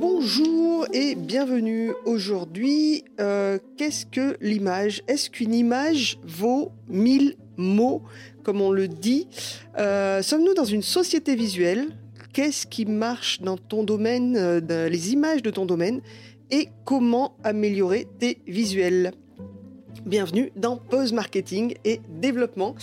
Bonjour et bienvenue. Aujourd'hui, euh, qu'est-ce que l'image? Est-ce qu'une image vaut mille mots, comme on le dit? Euh, Sommes-nous dans une société visuelle? Qu'est-ce qui marche dans ton domaine, euh, les images de ton domaine? Et comment améliorer tes visuels? Bienvenue dans Pause Marketing et Développement.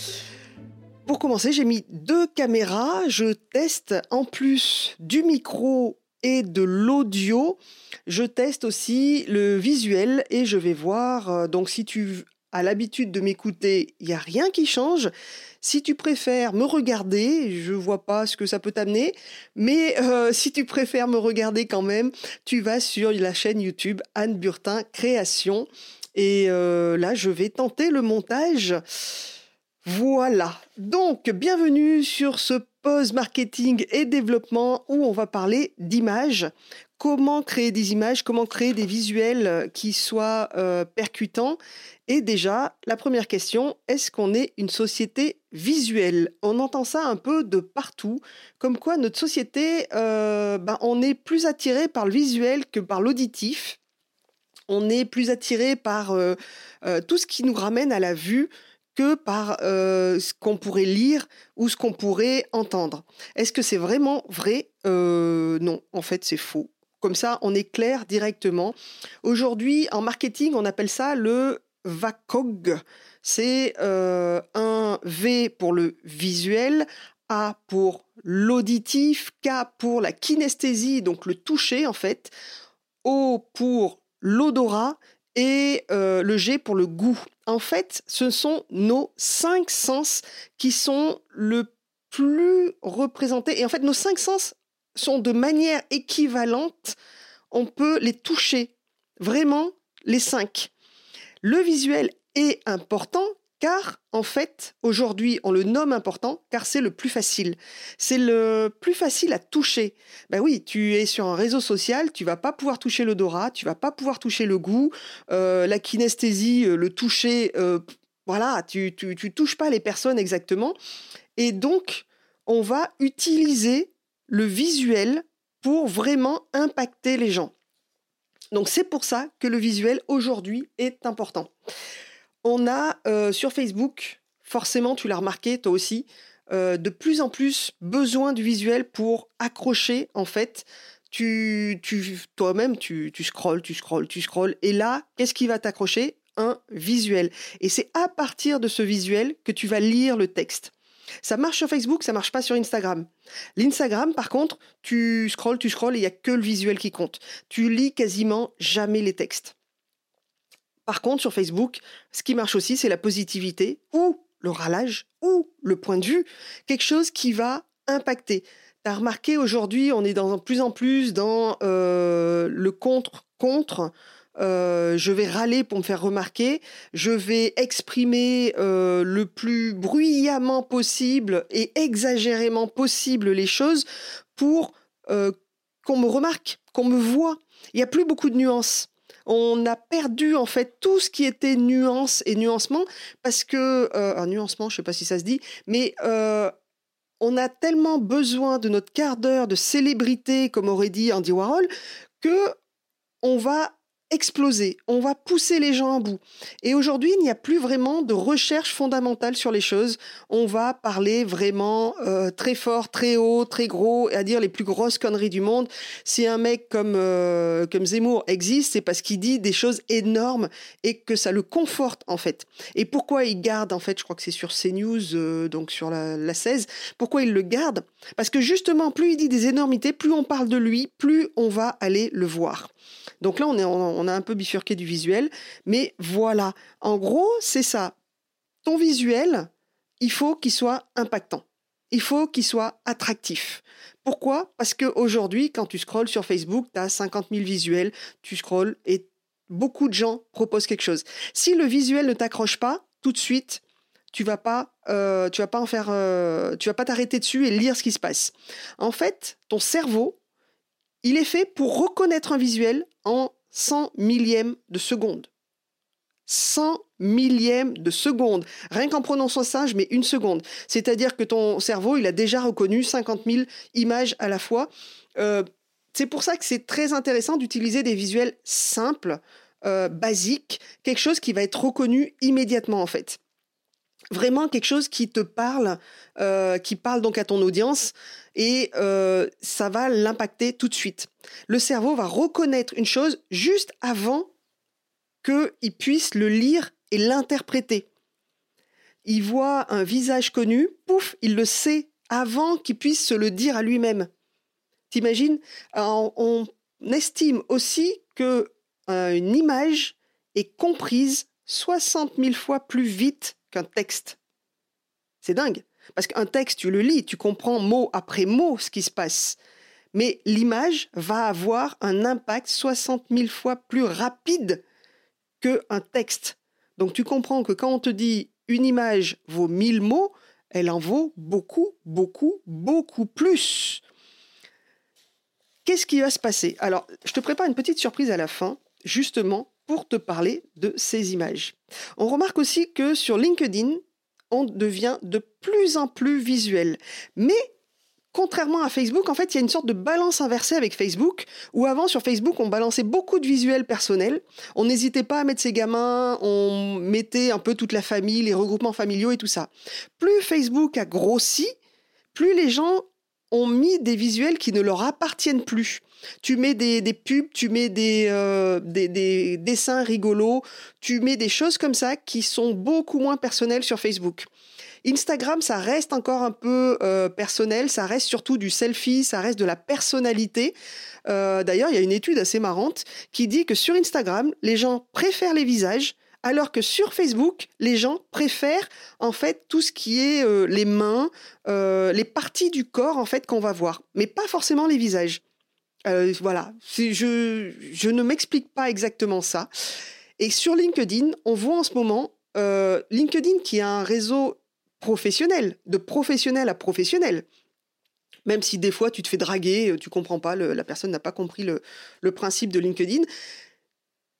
Pour commencer, j'ai mis deux caméras. Je teste en plus du micro et de l'audio. Je teste aussi le visuel et je vais voir. Euh, donc, si tu as l'habitude de m'écouter, il n'y a rien qui change. Si tu préfères me regarder, je vois pas ce que ça peut t'amener, mais euh, si tu préfères me regarder quand même, tu vas sur la chaîne YouTube Anne Burtin Création. Et euh, là, je vais tenter le montage. Voilà. Donc, bienvenue sur ce pause marketing et développement où on va parler d'images. Comment créer des images, comment créer des visuels qui soient euh, percutants. Et déjà, la première question, est-ce qu'on est une société visuelle? On entend ça un peu de partout, comme quoi notre société, euh, ben, on est plus attiré par le visuel que par l'auditif. On est plus attiré par euh, tout ce qui nous ramène à la vue, que par euh, ce qu'on pourrait lire ou ce qu'on pourrait entendre. Est-ce que c'est vraiment vrai? Euh, Non, en fait c'est faux. Comme ça, on est clair directement. Aujourd'hui, en marketing, on appelle ça le VACOG. C'est euh, un V pour le visuel, A pour l'auditif, K pour la kinesthésie, donc le toucher en fait, O pour l'odorat et le G pour le goût en fait, ce sont nos cinq sens qui sont le plus représentés. Et en fait, nos cinq sens sont de manière équivalente. On peut les toucher. Vraiment, les cinq. Le visuel est important car en fait, aujourd'hui, on le nomme important car c'est le plus facile. C'est le plus facile à toucher. Ben oui, tu es sur un réseau social, tu vas pas pouvoir toucher l'odorat, tu vas pas pouvoir toucher le goût, euh, la kinesthésie, euh, le toucher, euh, voilà, tu, tu, tu touches pas les personnes exactement. Et donc, on va utiliser le visuel pour vraiment impacter les gens. Donc c'est pour ça que le visuel aujourd'hui est important. On a euh, sur Facebook, forcément, tu l'as remarqué, toi aussi, euh, de plus en plus besoin du visuel pour accrocher, en fait. Tu, toi-même, tu, tu scrolles, tu scrolles, tu scrolles. Et là, qu'est-ce qui va t'accrocher? Un visuel. Et c'est à partir de ce visuel que tu vas lire le texte. Ça marche sur Facebook, ça marche pas sur Instagram. L'Instagram, par contre, tu scrolles, tu scrolles et il n'y a que le visuel qui compte. Tu lis quasiment jamais les textes. Par contre, sur Facebook, ce qui marche aussi, c'est la positivité ou le râlage ou le point de vue, quelque chose qui va impacter. Tu as remarqué aujourd'hui, on est dans plus en plus dans euh, le contre-contre. Euh, je vais râler pour me faire remarquer, je vais exprimer euh, le plus bruyamment possible et exagérément possible les choses pour qu'on me remarque, qu'on me voit. Il n'y a plus beaucoup de nuances on a perdu en fait tout ce qui était nuance et nuancement parce que euh, un nuancement, je sais pas si ça se dit, mais euh, on a tellement besoin de notre quart d'heure de célébrité, comme aurait dit Andy Warhol, que on va exploser, on va pousser les gens à bout. Et aujourd'hui, il n'y a plus vraiment de recherche fondamentale sur les choses. On va parler vraiment euh, très fort, très haut, très gros, à dire les plus grosses conneries du monde. Si un mec comme, euh, comme Zemmour existe, c'est parce qu'il dit des choses énormes et que ça le conforte en fait. Et pourquoi il garde, en fait, je crois que c'est sur CNews, euh, donc sur la, la 16, pourquoi il le garde? Parce que justement, plus il dit des énormités, plus on parle de lui, plus on va aller le voir. Donc là, on, est, on a un peu bifurqué du visuel, mais voilà. En gros, c'est ça. Ton visuel, il faut qu'il soit impactant. Il faut qu'il soit attractif. Pourquoi? Parce qu'aujourd'hui, quand tu scrolles sur Facebook, tu as 50 000 visuels, tu scrolles et beaucoup de gens proposent quelque chose. Si le visuel ne t'accroche pas, tout de suite, tu vas pas, euh, tu vas pas en faire, euh, tu vas pas t'arrêter dessus et lire ce qui se passe. En fait, ton cerveau, il est fait pour reconnaître un visuel en 100 millièmes de seconde. 100 millièmes de seconde. Rien qu'en prononçant ça, je mets une seconde. C'est-à-dire que ton cerveau, il a déjà reconnu 50 000 images à la fois. Euh, C'est pour ça que c'est très intéressant d'utiliser des visuels simples, euh, basiques, quelque chose qui va être reconnu immédiatement en fait. Vraiment quelque chose qui te parle, euh, qui parle donc à ton audience et euh, ça va l'impacter tout de suite. Le cerveau va reconnaître une chose juste avant qu'il puisse le lire et l'interpréter. Il voit un visage connu, pouf, il le sait avant qu'il puisse se le dire à lui-même. T'imagines On estime aussi que euh, une image est comprise 60 000 fois plus vite qu'un texte. C'est dingue. Parce qu'un texte, tu le lis, tu comprends mot après mot ce qui se passe. Mais l'image va avoir un impact 60 000 fois plus rapide qu'un texte. Donc tu comprends que quand on te dit une image vaut 1000 mots, elle en vaut beaucoup, beaucoup, beaucoup plus. Qu'est-ce qui va se passer? Alors, je te prépare une petite surprise à la fin, justement pour te parler de ces images. On remarque aussi que sur LinkedIn, on devient de plus en plus visuel. Mais contrairement à Facebook, en fait, il y a une sorte de balance inversée avec Facebook, où avant sur Facebook, on balançait beaucoup de visuels personnels. On n'hésitait pas à mettre ses gamins, on mettait un peu toute la famille, les regroupements familiaux et tout ça. Plus Facebook a grossi, plus les gens ont mis des visuels qui ne leur appartiennent plus. Tu mets des, pubs, tu mets euh, des, des, dessins rigolos, tu mets des choses comme ça qui sont beaucoup moins personnelles sur Facebook. Instagram, ça reste encore un peu euh, personnel, ça reste surtout du selfie, ça reste de la personnalité. Euh, d'ailleurs, il y a une étude assez marrante qui dit que sur Instagram, les gens préfèrent les visages, alors que sur Facebook, les gens préfèrent en fait tout ce qui est les mains, les parties du corps en fait qu'on va voir, mais pas forcément les visages. Voilà, je, je ne m'explique pas exactement ça. Et sur LinkedIn, on voit en ce moment LinkedIn qui a un réseau professionnel, de professionnel à professionnel. Même si des fois tu te fais draguer, euh, tu comprends pas, la personne n'a pas compris le, principe de LinkedIn.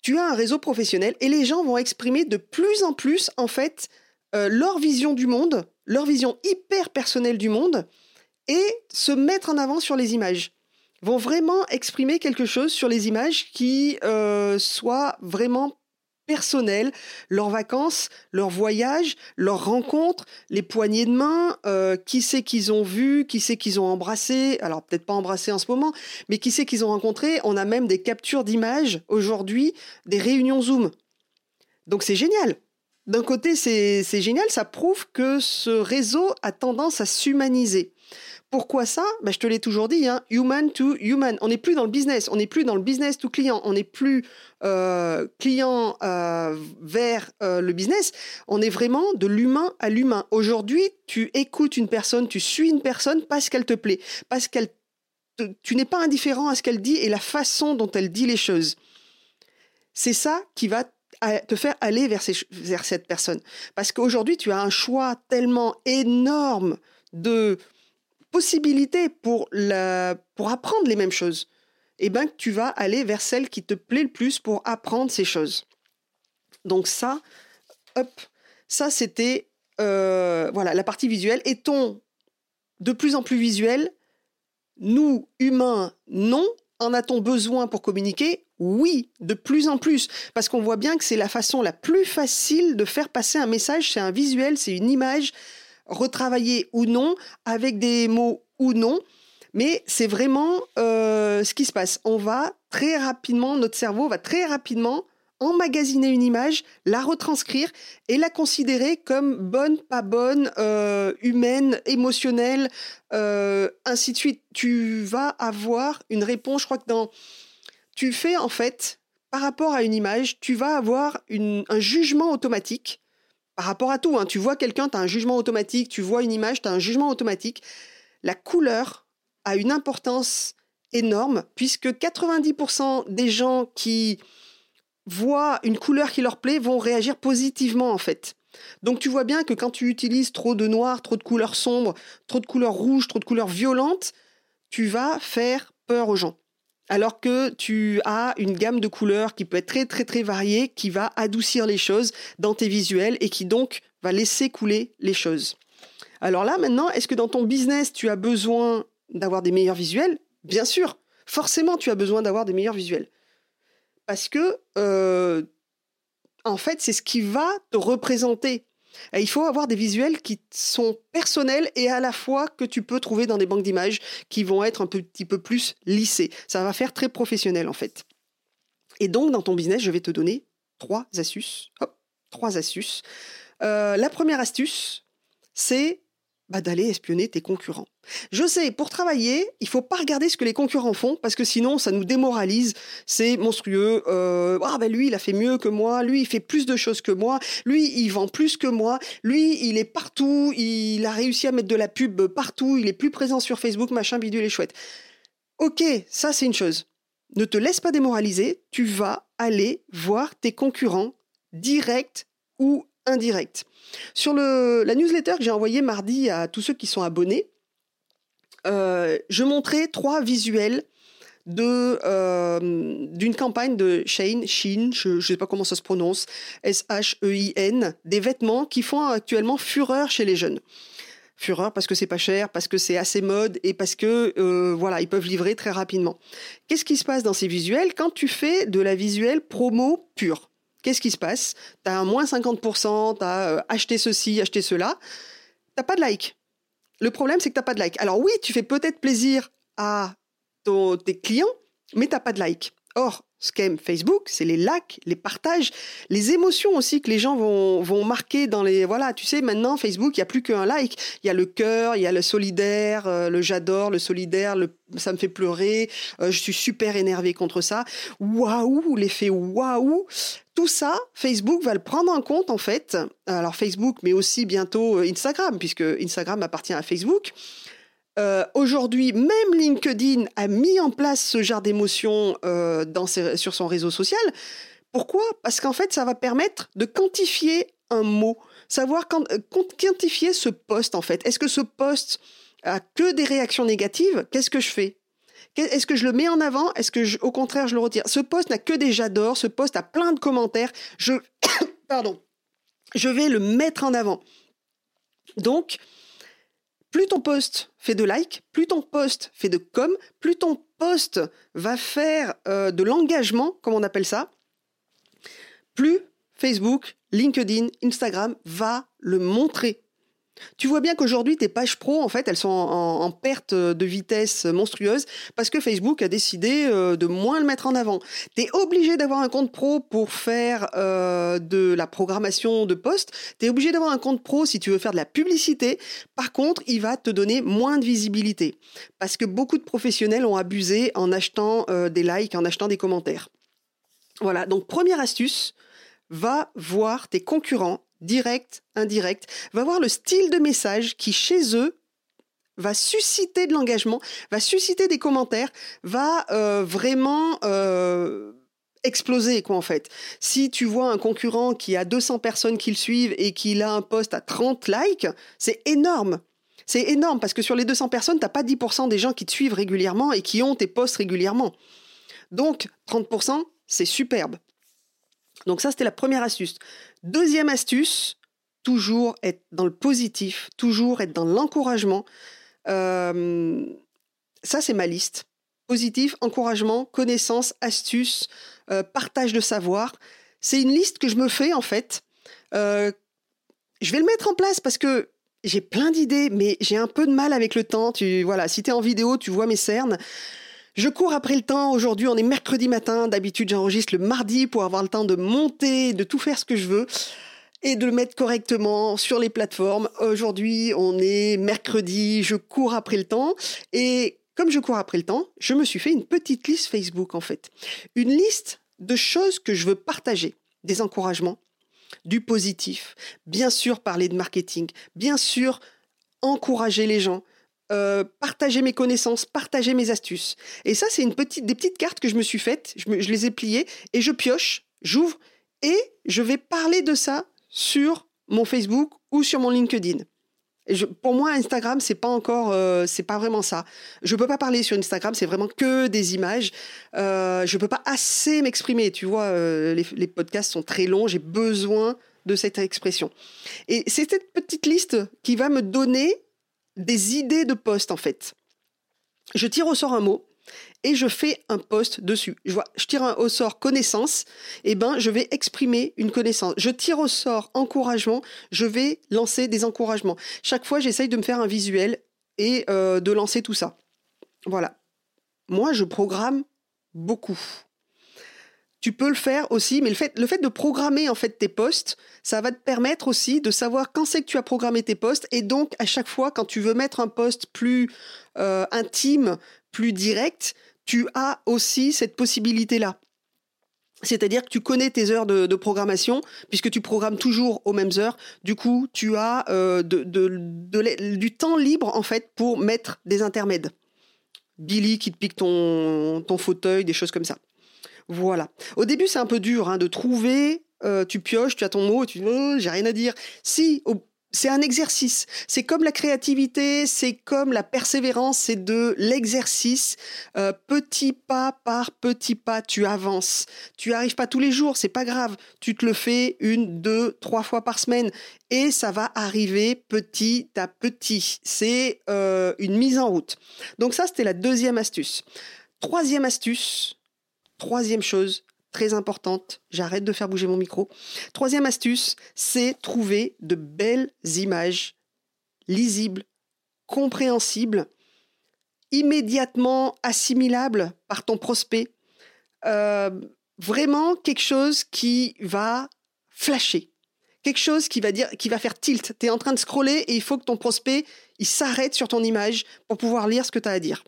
Tu as un réseau professionnel et les gens vont exprimer de plus en plus en fait euh, leur vision du monde, leur vision hyper personnelle du monde et se mettre en avant sur les images vont vraiment exprimer quelque chose sur les images qui euh, soit vraiment personnel, leurs vacances, leurs voyages, leurs rencontres, les poignées de main, euh, qui c'est qu'ils ont vu, qui c'est qu'ils ont embrassé, alors peut-être pas embrassé en ce moment, mais qui c'est qu'ils ont rencontré. On a même des captures d'images aujourd'hui, des réunions Zoom. Donc c'est génial. D'un côté, c'est génial, ça prouve que ce réseau a tendance à s'humaniser. Pourquoi ça? Ben, Je te l'ai toujours dit, hein, human to human. On n'est plus dans le business, on n'est plus dans le business to client, on n'est plus euh, client euh, vers euh, le business, on est vraiment de l'humain à l'humain. Aujourd'hui, tu écoutes une personne, tu suis une personne parce qu'elle te plaît, parce qu'elle tu n'es pas indifférent à ce qu'elle dit et la façon dont elle dit les choses. C'est ça qui va te faire aller vers cette personne. Parce qu'aujourd'hui, tu as un choix tellement énorme de possibilités pour, pour apprendre les mêmes choses, eh ben, tu vas aller vers celle qui te plaît le plus pour apprendre ces choses. Donc ça, hop, ça c'était euh, voilà la partie visuelle. Est-on de plus en plus visuel? Nous, humains, non. En a-t-on besoin pour communiquer? Oui, de plus en plus. Parce qu'on voit bien que c'est la façon la plus facile de faire passer un message. C'est un visuel, c'est une image, retravailler ou non, avec des mots ou non. Mais c'est vraiment euh, ce qui se passe. On va très rapidement, notre cerveau va très rapidement emmagasiner une image, la retranscrire et la considérer comme bonne, pas bonne, euh, humaine, émotionnelle, euh, ainsi de suite. Tu vas avoir une réponse, je crois que dans... Tu fais en fait, par rapport à une image, tu vas avoir un jugement automatique par rapport à tout. Hein. Tu vois quelqu'un, tu as un jugement automatique, tu vois une image, tu as un jugement automatique. La couleur a une importance énorme puisque 90% des gens qui voient une couleur qui leur plaît vont réagir positivement en fait. Donc tu vois bien que quand tu utilises trop de noir, trop de couleurs sombres, trop de couleurs rouges, trop de couleurs violentes, tu vas faire peur aux gens alors que tu as une gamme de couleurs qui peut être très très très variée, qui va adoucir les choses dans tes visuels et qui donc va laisser couler les choses. Alors là maintenant, est-ce que dans ton business tu as besoin d'avoir des meilleurs visuels? Bien sûr, forcément, tu as besoin d'avoir des meilleurs visuels. Parce que, euh, en fait, c'est ce qui va te représenter. Et il faut avoir des visuels qui sont personnels et à la fois que tu peux trouver dans des banques d'images qui vont être un petit peu plus lissés. Ça va faire très professionnel, en fait. Et donc, dans ton business, je vais te donner trois astuces. Trois astuces. Euh, la première astuce, c'est bah, d'aller espionner tes concurrents. Je sais, pour travailler, il faut pas regarder ce que les concurrents font parce que sinon ça nous démoralise. C'est monstrueux. Euh, ah ben lui, il a fait mieux que moi. Lui, il fait plus de choses que moi. Lui, il vend plus que moi. Lui, il est partout. Il a réussi à mettre de la pub partout. Il est plus présent sur Facebook, machin, bidule et chouette. Ok, ça c'est une chose. Ne te laisse pas démoraliser. Tu vas aller voir tes concurrents direct ou indirect. Sur la newsletter que j'ai envoyée mardi à tous ceux qui sont abonnés, euh, je montrais trois visuels de euh, d'une campagne de Shane, Shein, je ne sais pas comment ça se prononce, S-H-E-I-N, des vêtements qui font actuellement fureur chez les jeunes. Fureur parce que c'est pas cher, parce que c'est assez mode et parce que euh, voilà, ils peuvent livrer très rapidement. Qu'est-ce qui se passe dans ces visuels quand tu fais de la visuelle promo pure? Qu'est-ce qui se passe? Tu as un moins 50%, tu as acheté ceci, acheté cela. T'as pas de like. Le problème, c'est que tu pas de like. Alors oui, tu fais peut-être plaisir à tes clients, mais tu pas de like. Or, ce qu'aime Facebook, c'est les likes, les partages, les émotions aussi que les gens vont, vont marquer dans les... Voilà, tu sais, maintenant, Facebook, il n'y a plus qu'un like. Il y a le cœur, il y a le solidaire, euh, le j'adore, le solidaire, le ça me fait pleurer, euh, je suis super énervé contre ça. Waouh, l'effet waouh. Tout ça, Facebook va le prendre en compte en fait. Alors Facebook, mais aussi bientôt euh, Instagram, puisque Instagram appartient à Facebook. Euh, aujourd'hui, même LinkedIn a mis en place ce genre d'émotion euh, sur son réseau social. Pourquoi? Parce qu'en fait, ça va permettre de quantifier un mot, savoir euh, quantifier ce poste en fait. Est-ce que ce poste a que des réactions négatives? Qu'est-ce que je fais? Est-ce que je le mets en avant? Est-ce que, au contraire, je le retire? Ce poste n'a que des j'adore. Ce poste a plein de commentaires. Je, pardon, je vais le mettre en avant. Donc, plus ton post fait de likes, plus ton post fait de com, plus ton post va faire euh, de l'engagement, comme on appelle ça, plus Facebook, LinkedIn, Instagram va le montrer. Tu vois bien qu'aujourd'hui, tes pages pro, en fait, elles sont en, perte de vitesse monstrueuse parce que Facebook a décidé euh, de moins le mettre en avant. Tu es obligé d'avoir un compte pro pour faire euh, de la programmation de posts. Tu es obligé d'avoir un compte pro si tu veux faire de la publicité. Par contre, il va te donner moins de visibilité parce que beaucoup de professionnels ont abusé en achetant euh, des likes, en achetant des commentaires. Voilà, donc première astuce, va voir tes concurrents direct, indirect, va voir le style de message qui, chez eux, va susciter de l'engagement, va susciter des commentaires, va euh, vraiment euh, exploser quoi en fait. Si tu vois un concurrent qui a 200 personnes qui le suivent et qu'il a un post à 30 likes, c'est énorme. C'est énorme parce que sur les 200 personnes, tu n'as pas 10% des gens qui te suivent régulièrement et qui ont tes posts régulièrement. Donc 30%, c'est superbe. Donc ça, c'était la première astuce. Deuxième astuce, toujours être dans le positif, toujours être dans l'encouragement. Euh, ça, c'est ma liste. Positif, encouragement, connaissance, astuce, euh, partage de savoir. C'est une liste que je me fais en fait. Euh, je vais le mettre en place parce que j'ai plein d'idées, mais j'ai un peu de mal avec le temps. Tu voilà, si tu es en vidéo, tu vois mes cernes. Je cours après le temps. Aujourd'hui, on est mercredi matin. D'habitude, j'enregistre le mardi pour avoir le temps de monter, de tout faire ce que je veux et de le mettre correctement sur les plateformes. Aujourd'hui, on est mercredi. Je cours après le temps et comme je cours après le temps, je me suis fait une petite liste Facebook en fait. Une liste de choses que je veux partager, des encouragements, du positif, bien sûr parler de marketing, bien sûr encourager les gens, euh, partager mes connaissances, partager mes astuces. Et ça, c'est une petite, des petites cartes que je me suis faites. Je, les ai pliées et je pioche, j'ouvre et je vais parler de ça sur mon Facebook ou sur mon LinkedIn. Pour moi, Instagram, c'est pas encore, euh, c'est pas vraiment ça. Je peux pas parler sur Instagram, c'est vraiment que des images. Euh, je peux pas assez m'exprimer. Tu vois, euh, les, podcasts sont très longs. J'ai besoin de cette expression. Et c'est cette petite liste qui va me donner des idées de poste en fait. Je tire au sort un mot et je fais un post dessus. Je tire un, au sort connaissance, et eh ben je vais exprimer une connaissance. Je tire au sort encouragement, je vais lancer des encouragements. Chaque fois, j'essaye de me faire un visuel et euh, de lancer tout ça. Voilà. Moi, je programme beaucoup. Tu peux le faire aussi, mais le fait, de programmer en fait tes posts, ça va te permettre aussi de savoir quand c'est que tu as programmé tes posts et donc à chaque fois quand tu veux mettre un post plus euh, intime, plus direct, tu as aussi cette possibilité-là. C'est-à-dire que tu connais tes heures de, programmation, puisque tu programmes toujours aux mêmes heures. Du coup, tu as euh, du temps libre, en fait, pour mettre des intermèdes. Billy qui te pique ton fauteuil, des choses comme ça. Voilà. Au début, c'est un peu dur hein, de trouver. Euh, tu pioches, tu as ton mot, tu dis oh, j'ai rien à dire. Si, c'est un exercice. C'est comme la créativité, c'est comme la persévérance, c'est de l'exercice. Euh, petit pas par petit pas, tu avances. Tu arrives pas tous les jours, c'est pas grave. Tu te le fais une, deux, trois fois par semaine et ça va arriver petit à petit. C'est euh, une mise en route. Donc ça, c'était la deuxième astuce. Troisième astuce, troisième chose, très importante. J'arrête de faire bouger mon micro. Troisième astuce, c'est trouver de belles images lisibles, compréhensibles, immédiatement assimilables par ton prospect. Euh, vraiment quelque chose qui va flasher. Quelque chose qui va faire tilt. Tu es en train de scroller et il faut que ton prospect, s'arrête sur ton image pour pouvoir lire ce que tu as à dire.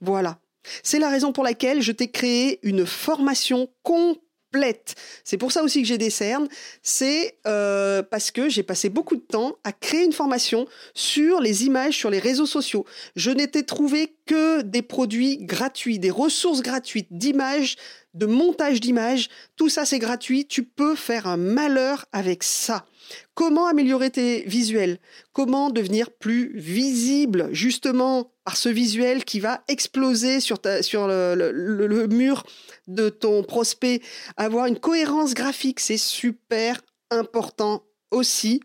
Voilà. C'est la raison pour laquelle je t'ai créé une formation complète. C'est pour ça aussi que j'ai des cernes. C'est euh, parce que j'ai passé beaucoup de temps à créer une formation sur les images sur les réseaux sociaux. Je n'étais trouvé que des produits gratuits, des ressources gratuites d'images, de montage d'images. Tout ça, c'est gratuit. Tu peux faire un malheur avec ça. Comment améliorer tes visuels? Comment devenir plus visible justement par ce visuel qui va exploser sur, le, mur de ton prospect? Avoir une cohérence graphique, c'est super important aussi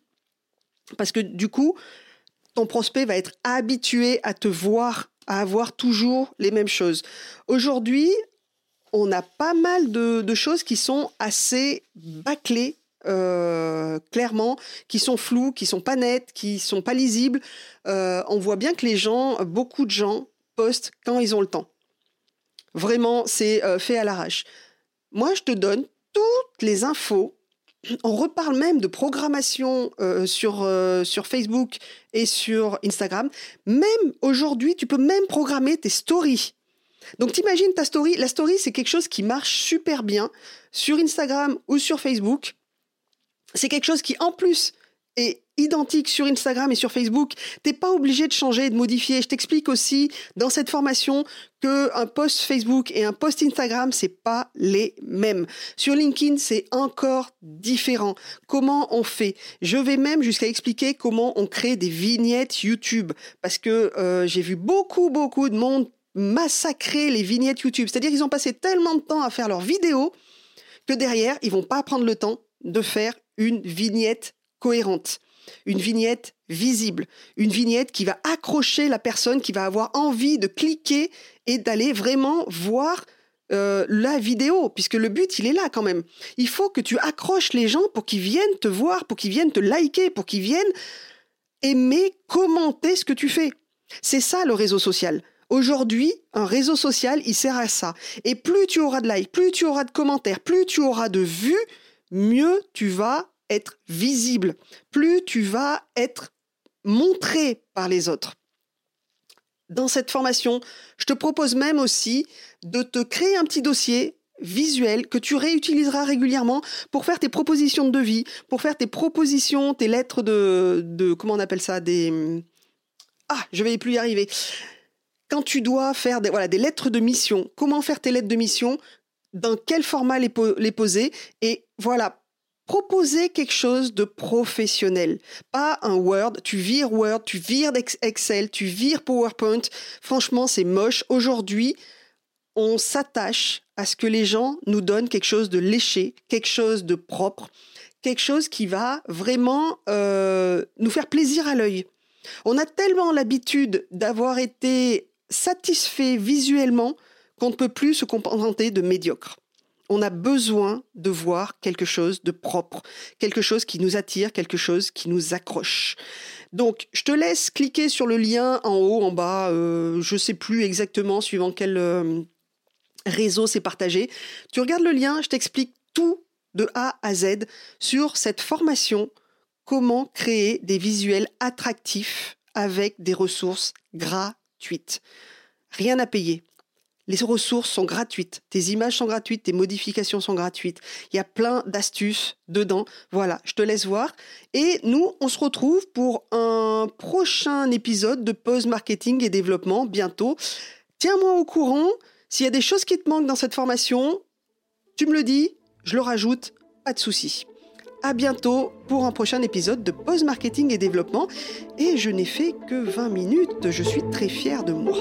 parce que du coup, ton prospect va être habitué à te voir, à avoir toujours les mêmes choses. Aujourd'hui, on a pas mal de, choses qui sont assez bâclées euh, clairement, qui sont floues, qui sont pas nettes, qui sont pas lisibles. Euh, on voit bien que les gens, beaucoup de gens, postent quand ils ont le temps. Vraiment, c'est euh, fait à l'arrache. Moi, je te donne toutes les infos. On reparle même de programmation sur, sur Facebook et sur Instagram. Même aujourd'hui, tu peux même programmer tes stories. Donc t'imagines ta story, la story c'est quelque chose qui marche super bien sur Instagram ou sur Facebook c'est quelque chose qui, en plus, est identique sur Instagram et sur Facebook. T'es pas obligé de changer de modifier. Je t'explique aussi dans cette formation que un post Facebook et un post Instagram, c'est pas les mêmes. Sur LinkedIn, c'est encore différent. Comment on fait? Je vais même jusqu'à expliquer comment on crée des vignettes YouTube parce que euh, j'ai vu beaucoup beaucoup de monde massacrer les vignettes YouTube. C'est-à-dire qu'ils ont passé tellement de temps à faire leurs vidéos que derrière, ils vont pas prendre le temps de faire une vignette cohérente, une vignette visible, une vignette qui va accrocher la personne, qui va avoir envie de cliquer et d'aller vraiment voir euh, la vidéo, puisque le but, il est là quand même. Il faut que tu accroches les gens pour qu'ils viennent te voir, pour qu'ils viennent te liker, pour qu'ils viennent aimer, commenter ce que tu fais. C'est ça le réseau social. Aujourd'hui, un réseau social, il sert à ça. Et plus tu auras de likes, plus tu auras de commentaires, plus tu auras de vues, mieux tu vas être visible, plus tu vas être montré par les autres. Dans cette formation, je te propose même aussi de te créer un petit dossier visuel que tu réutiliseras régulièrement pour faire tes propositions de devis, pour faire tes propositions, tes lettres de, de comment on appelle ça, des ah, je vais plus y arriver. Quand tu dois faire des, voilà, des lettres de mission, comment faire tes lettres de mission, dans quel format les, les poser, et voilà, proposer quelque chose de professionnel. Pas un Word, tu vires Word, tu vires Excel, tu vires PowerPoint. Franchement, c'est moche. Aujourd'hui, on s'attache à ce que les gens nous donnent quelque chose de léché, quelque chose de propre, quelque chose qui va vraiment euh, nous faire plaisir à l'œil. On a tellement l'habitude d'avoir été satisfait visuellement qu'on ne peut plus se contenter de médiocre. On a besoin de voir quelque chose de propre, quelque chose qui nous attire, quelque chose qui nous accroche. Donc, je te laisse cliquer sur le lien en haut, en bas, euh, je ne sais plus exactement suivant quel euh, réseau c'est partagé. Tu regardes le lien, je t'explique tout de A à Z sur cette formation, comment créer des visuels attractifs avec des ressources gratuites. Rien à payer. Les ressources sont gratuites, tes images sont gratuites, tes modifications sont gratuites. Il y a plein d'astuces dedans. Voilà, je te laisse voir. Et nous, on se retrouve pour un prochain épisode de Pause Marketing et Développement bientôt. Tiens-moi au courant. S'il y a des choses qui te manquent dans cette formation, tu me le dis, je le rajoute, pas de souci. À bientôt pour un prochain épisode de Pause Marketing et Développement. Et je n'ai fait que 20 minutes, je suis très fière de moi.